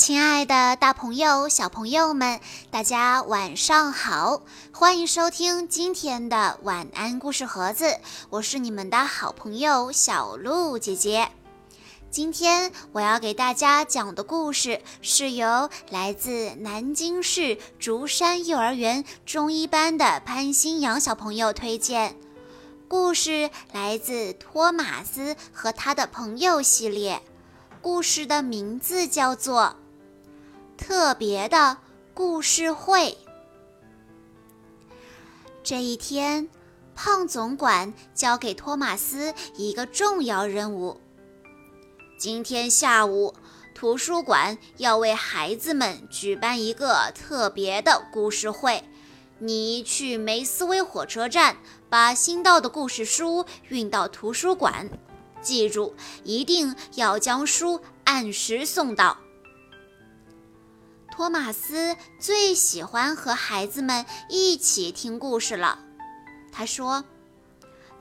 亲爱的，大朋友、小朋友们，大家晚上好！欢迎收听今天的晚安故事盒子，我是你们的好朋友小鹿姐姐。今天我要给大家讲的故事是由来自南京市竹山幼儿园中一班的潘新阳小朋友推荐。故事来自托马斯和他的朋友系列，故事的名字叫做。特别的故事会。这一天，胖总管交给托马斯一个重要任务。今天下午，图书馆要为孩子们举办一个特别的故事会。你去梅斯威火车站，把新到的故事书运到图书馆。记住，一定要将书按时送到。托马斯最喜欢和孩子们一起听故事了。他说：“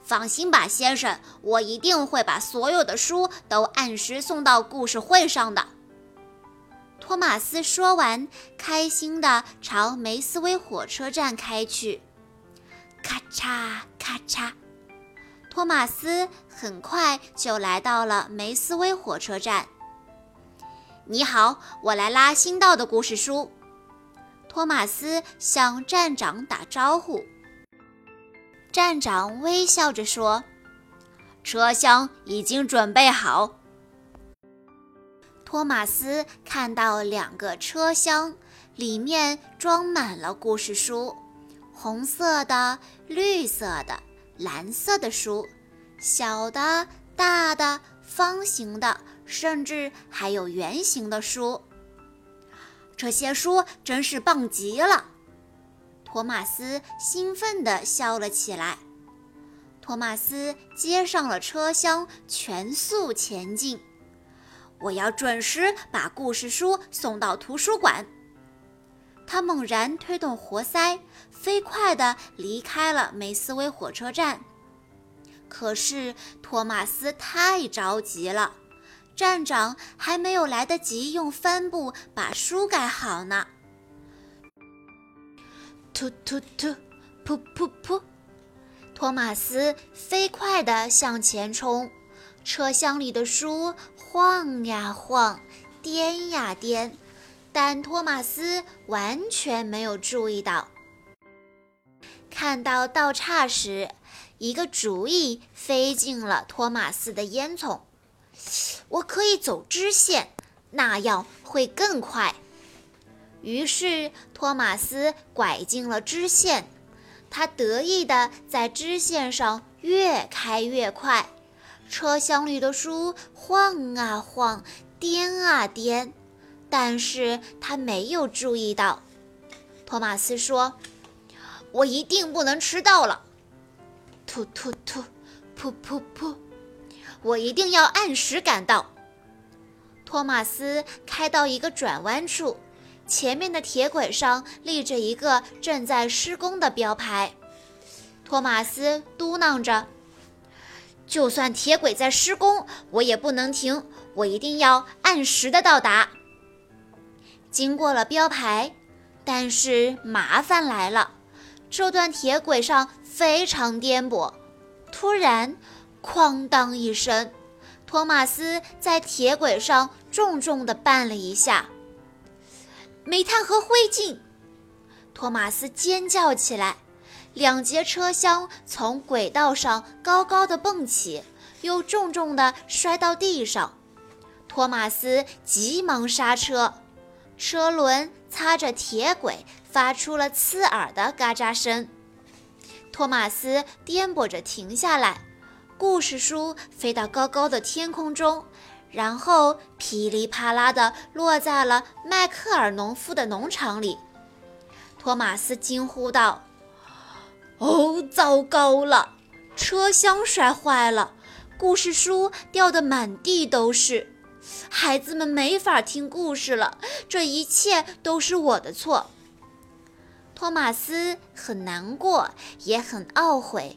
放心吧，先生，我一定会把所有的书都按时送到故事会上的。”托马斯说完，开心地朝梅斯威火车站开去。咔嚓咔嚓，托马斯很快就来到了梅斯威火车站。你好，我来拉新到的故事书。托马斯向站长打招呼。站长微笑着说：“车厢已经准备好。”托马斯看到两个车厢，里面装满了故事书，红色的、绿色的、蓝色的书，小的、大的、方形的。甚至还有圆形的书，这些书真是棒极了！托马斯兴奋地笑了起来。托马斯接上了车厢，全速前进。我要准时把故事书送到图书馆。他猛然推动活塞，飞快地离开了梅斯威火车站。可是托马斯太着急了。站长还没有来得及用帆布把书盖好呢。突突突，噗噗噗，托马斯飞快地向前冲，车厢里的书晃呀晃，颠呀颠，但托马斯完全没有注意到。看到道岔时，一个主意飞进了托马斯的烟囱。我可以走支线，那样会更快。于是托马斯拐进了支线，他得意地在支线上越开越快。车厢里的书晃啊晃，颠啊颠，但是他没有注意到。托马斯说：“我一定不能迟到了。”突突突，噗噗噗。我一定要按时赶到。托马斯开到一个转弯处，前面的铁轨上立着一个正在施工的标牌。托马斯嘟囔着：“就算铁轨在施工，我也不能停，我一定要按时的到达。”经过了标牌，但是麻烦来了，这段铁轨上非常颠簸。突然，哐当一声，托马斯在铁轨上重重地绊了一下。煤炭和灰烬！托马斯尖叫起来。两节车厢从轨道上高高的蹦起，又重重地摔到地上。托马斯急忙刹车，车轮擦着铁轨，发出了刺耳的嘎喳声。托马斯颠簸着停下来。故事书飞到高高的天空中，然后噼里啪啦地落在了迈克尔农夫的农场里。托马斯惊呼道：“哦，糟糕了！车厢摔坏了，故事书掉得满地都是，孩子们没法听故事了。这一切都是我的错。”托马斯很难过，也很懊悔。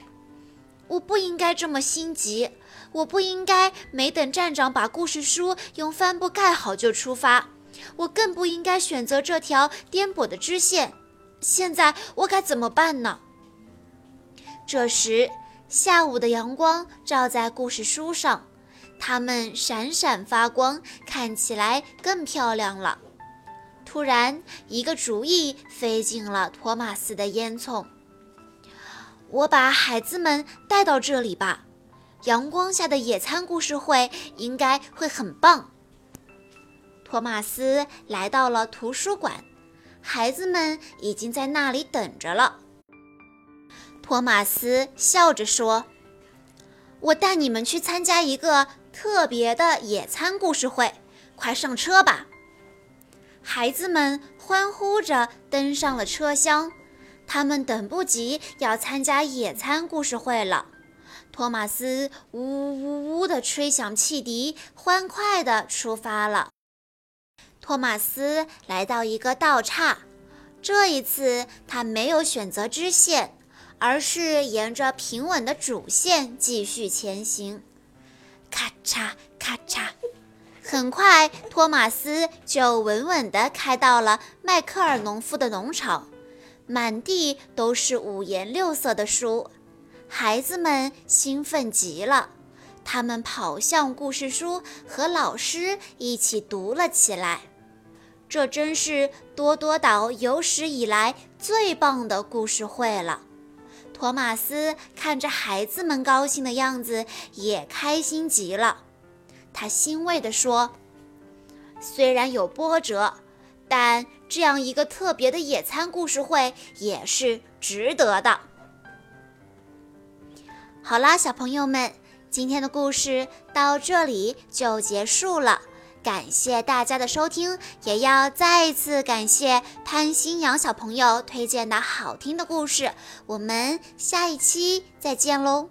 我不应该这么心急，我不应该没等站长把故事书用帆布盖好就出发，我更不应该选择这条颠簸的支线。现在我该怎么办呢？这时，下午的阳光照在故事书上，它们闪闪发光，看起来更漂亮了。突然，一个主意飞进了托马斯的烟囱。我把孩子们带到这里吧，阳光下的野餐故事会应该会很棒。托马斯来到了图书馆，孩子们已经在那里等着了。托马斯笑着说：“我带你们去参加一个特别的野餐故事会，快上车吧！”孩子们欢呼着登上了车厢，他们等不及要参加野餐故事会了。托马斯呜呜呜地吹响汽笛，欢快地出发了。托马斯来到一个道岔，这一次他没有选择支线，而是沿着平稳的主线继续前行。咔嚓咔嚓。很快，托马斯就稳稳地开到了迈克尔农夫的农场，满地都是五颜六色的书，孩子们兴奋极了，他们跑向故事书，和老师一起读了起来。这真是多多岛有史以来最棒的故事会了。托马斯看着孩子们高兴的样子，也开心极了。他欣慰地说：“虽然有波折，但这样一个特别的野餐故事会也是值得的。”好啦，小朋友们，今天的故事到这里就结束了。感谢大家的收听，也要再一次感谢潘新阳小朋友推荐的好听的故事。我们下一期再见喽！